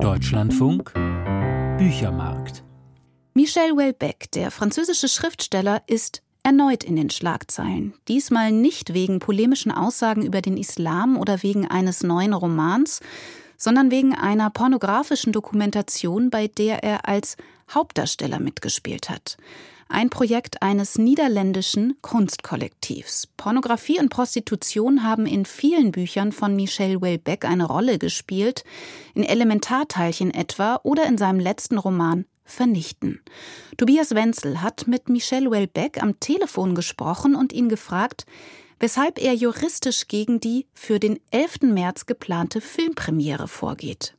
Deutschlandfunk Büchermarkt. Michel Houellebecq, der französische Schriftsteller, ist erneut in den Schlagzeilen. Diesmal nicht wegen polemischen Aussagen über den Islam oder wegen eines neuen Romans, sondern wegen einer pornografischen Dokumentation, bei der er als Hauptdarsteller mitgespielt hat ein Projekt eines niederländischen Kunstkollektivs. Pornografie und Prostitution haben in vielen Büchern von Michel Houellebecq eine Rolle gespielt, in Elementarteilchen etwa oder in seinem letzten Roman Vernichten. Tobias Wenzel hat mit Michel Houellebecq am Telefon gesprochen und ihn gefragt, weshalb er juristisch gegen die für den 11. März geplante Filmpremiere vorgeht.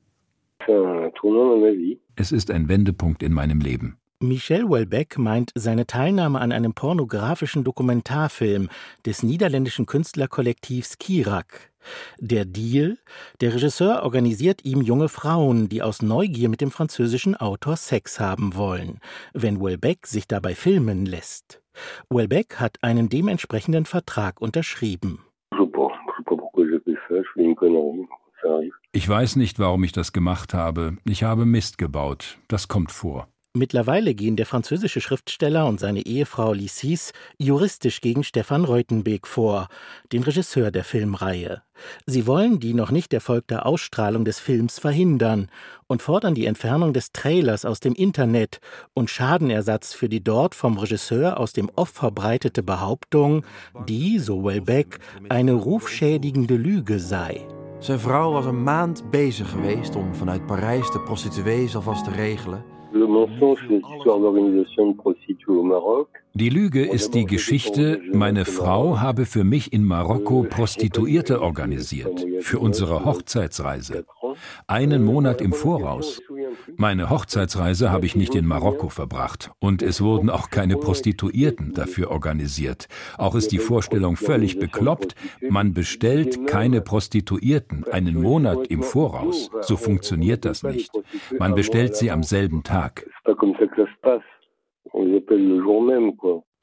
Es ist ein Wendepunkt in meinem Leben. Michel Houellebecq meint seine Teilnahme an einem pornografischen Dokumentarfilm des niederländischen Künstlerkollektivs Kirak. Der Deal? Der Regisseur organisiert ihm junge Frauen, die aus Neugier mit dem französischen Autor Sex haben wollen, wenn Houellebecq sich dabei filmen lässt. Houellebecq hat einen dementsprechenden Vertrag unterschrieben. Ich weiß nicht, warum ich das gemacht habe. Ich habe Mist gebaut. Das kommt vor. Mittlerweile gehen der französische Schriftsteller und seine Ehefrau Licis juristisch gegen Stefan Reutenbeek vor, den Regisseur der Filmreihe. Sie wollen die noch nicht erfolgte Ausstrahlung des Films verhindern und fordern die Entfernung des Trailers aus dem Internet und Schadenersatz für die dort vom Regisseur aus dem Off verbreitete Behauptung, die, so Wellbeck, eine rufschädigende Lüge sei. Zijn vrouw was een maand bezig geweest om vanuit Parijs de prostituees alvast te regelen. Die Lüge ist die Geschichte, meine Frau habe für mich in Marokko Prostituierte organisiert, für unsere Hochzeitsreise. Einen Monat im Voraus. Meine Hochzeitsreise habe ich nicht in Marokko verbracht und es wurden auch keine Prostituierten dafür organisiert. Auch ist die Vorstellung völlig bekloppt, man bestellt keine Prostituierten einen Monat im Voraus. So funktioniert das nicht. Man bestellt sie am selben Tag.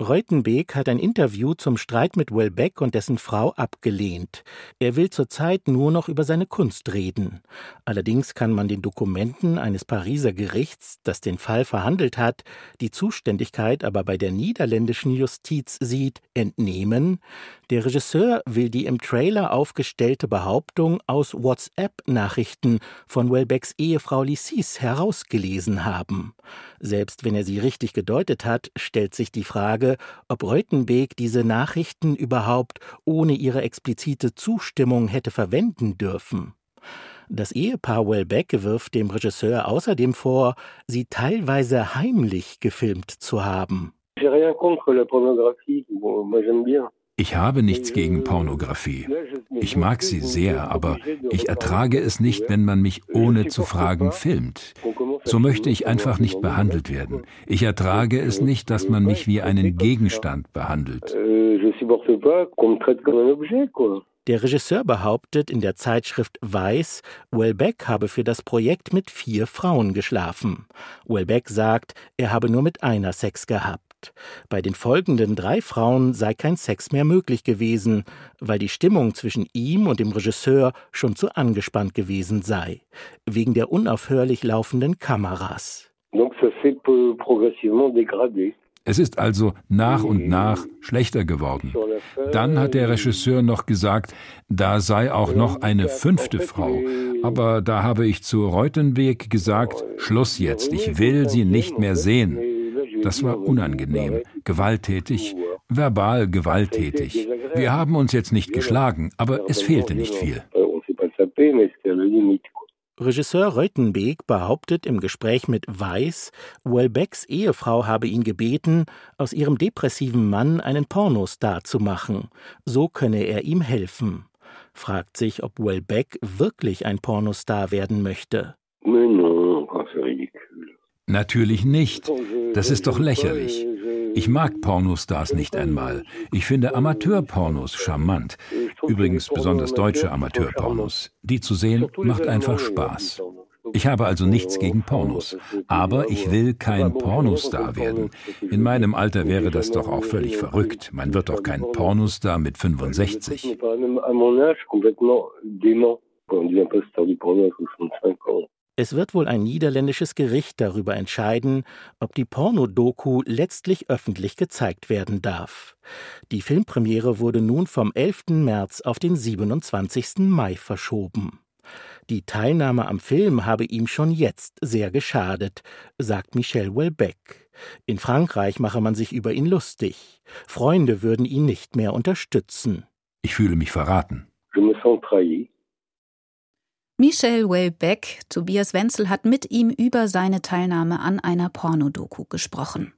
Reutenbeek hat ein Interview zum Streit mit Welbeck und dessen Frau abgelehnt. Er will zurzeit nur noch über seine Kunst reden. Allerdings kann man den Dokumenten eines Pariser Gerichts, das den Fall verhandelt hat, die Zuständigkeit aber bei der niederländischen Justiz sieht, entnehmen, der Regisseur will die im Trailer aufgestellte Behauptung aus WhatsApp-Nachrichten von Welbecks Ehefrau Licis herausgelesen haben. Selbst wenn er sie richtig gedeutet hat, stellt sich die Frage, ob Reutenbeek diese Nachrichten überhaupt ohne ihre explizite Zustimmung hätte verwenden dürfen. Das Ehepaar Welbeck wirft dem Regisseur außerdem vor, sie teilweise heimlich gefilmt zu haben. J'ai rien contre la pornographie, moi j'aime bien. Ich habe nichts gegen Pornografie. Ich mag sie sehr, aber ich ertrage es nicht, wenn man mich ohne zu fragen filmt. So möchte ich einfach nicht behandelt werden. Ich ertrage es nicht, dass man mich wie einen Gegenstand behandelt. Der Regisseur behauptet in der Zeitschrift Weiß, Welbeck habe für das Projekt mit vier Frauen geschlafen. Welbeck sagt, er habe nur mit einer Sex gehabt. Bei den folgenden drei Frauen sei kein Sex mehr möglich gewesen, weil die Stimmung zwischen ihm und dem Regisseur schon zu angespannt gewesen sei, wegen der unaufhörlich laufenden Kameras. Es ist also nach und nach schlechter geworden. Dann hat der Regisseur noch gesagt, da sei auch noch eine fünfte Frau. Aber da habe ich zu Reutenbeek gesagt, Schluss jetzt, ich will sie nicht mehr sehen. Das war unangenehm, gewalttätig, verbal gewalttätig. Wir haben uns jetzt nicht geschlagen, aber es fehlte nicht viel. Regisseur Reutenbeek behauptet im Gespräch mit Weiß, Welbecks Ehefrau habe ihn gebeten, aus ihrem depressiven Mann einen Pornostar zu machen. So könne er ihm helfen. Fragt sich, ob Welbeck wirklich ein Pornostar werden möchte. Natürlich nicht. Das ist doch lächerlich. Ich mag Pornostars nicht einmal. Ich finde Amateurpornos charmant. Übrigens besonders deutsche Amateurpornos. Die zu sehen macht einfach Spaß. Ich habe also nichts gegen Pornos. Aber ich will kein Pornostar werden. In meinem Alter wäre das doch auch völlig verrückt. Man wird doch kein Pornostar mit 65. Es wird wohl ein niederländisches Gericht darüber entscheiden, ob die Pornodoku letztlich öffentlich gezeigt werden darf. Die Filmpremiere wurde nun vom 11. März auf den 27. Mai verschoben. Die Teilnahme am Film habe ihm schon jetzt sehr geschadet, sagt Michel Welbeck. In Frankreich mache man sich über ihn lustig. Freunde würden ihn nicht mehr unterstützen. Ich fühle mich verraten. Michel Welbeck, Tobias Wenzel hat mit ihm über seine Teilnahme an einer Pornodoku gesprochen.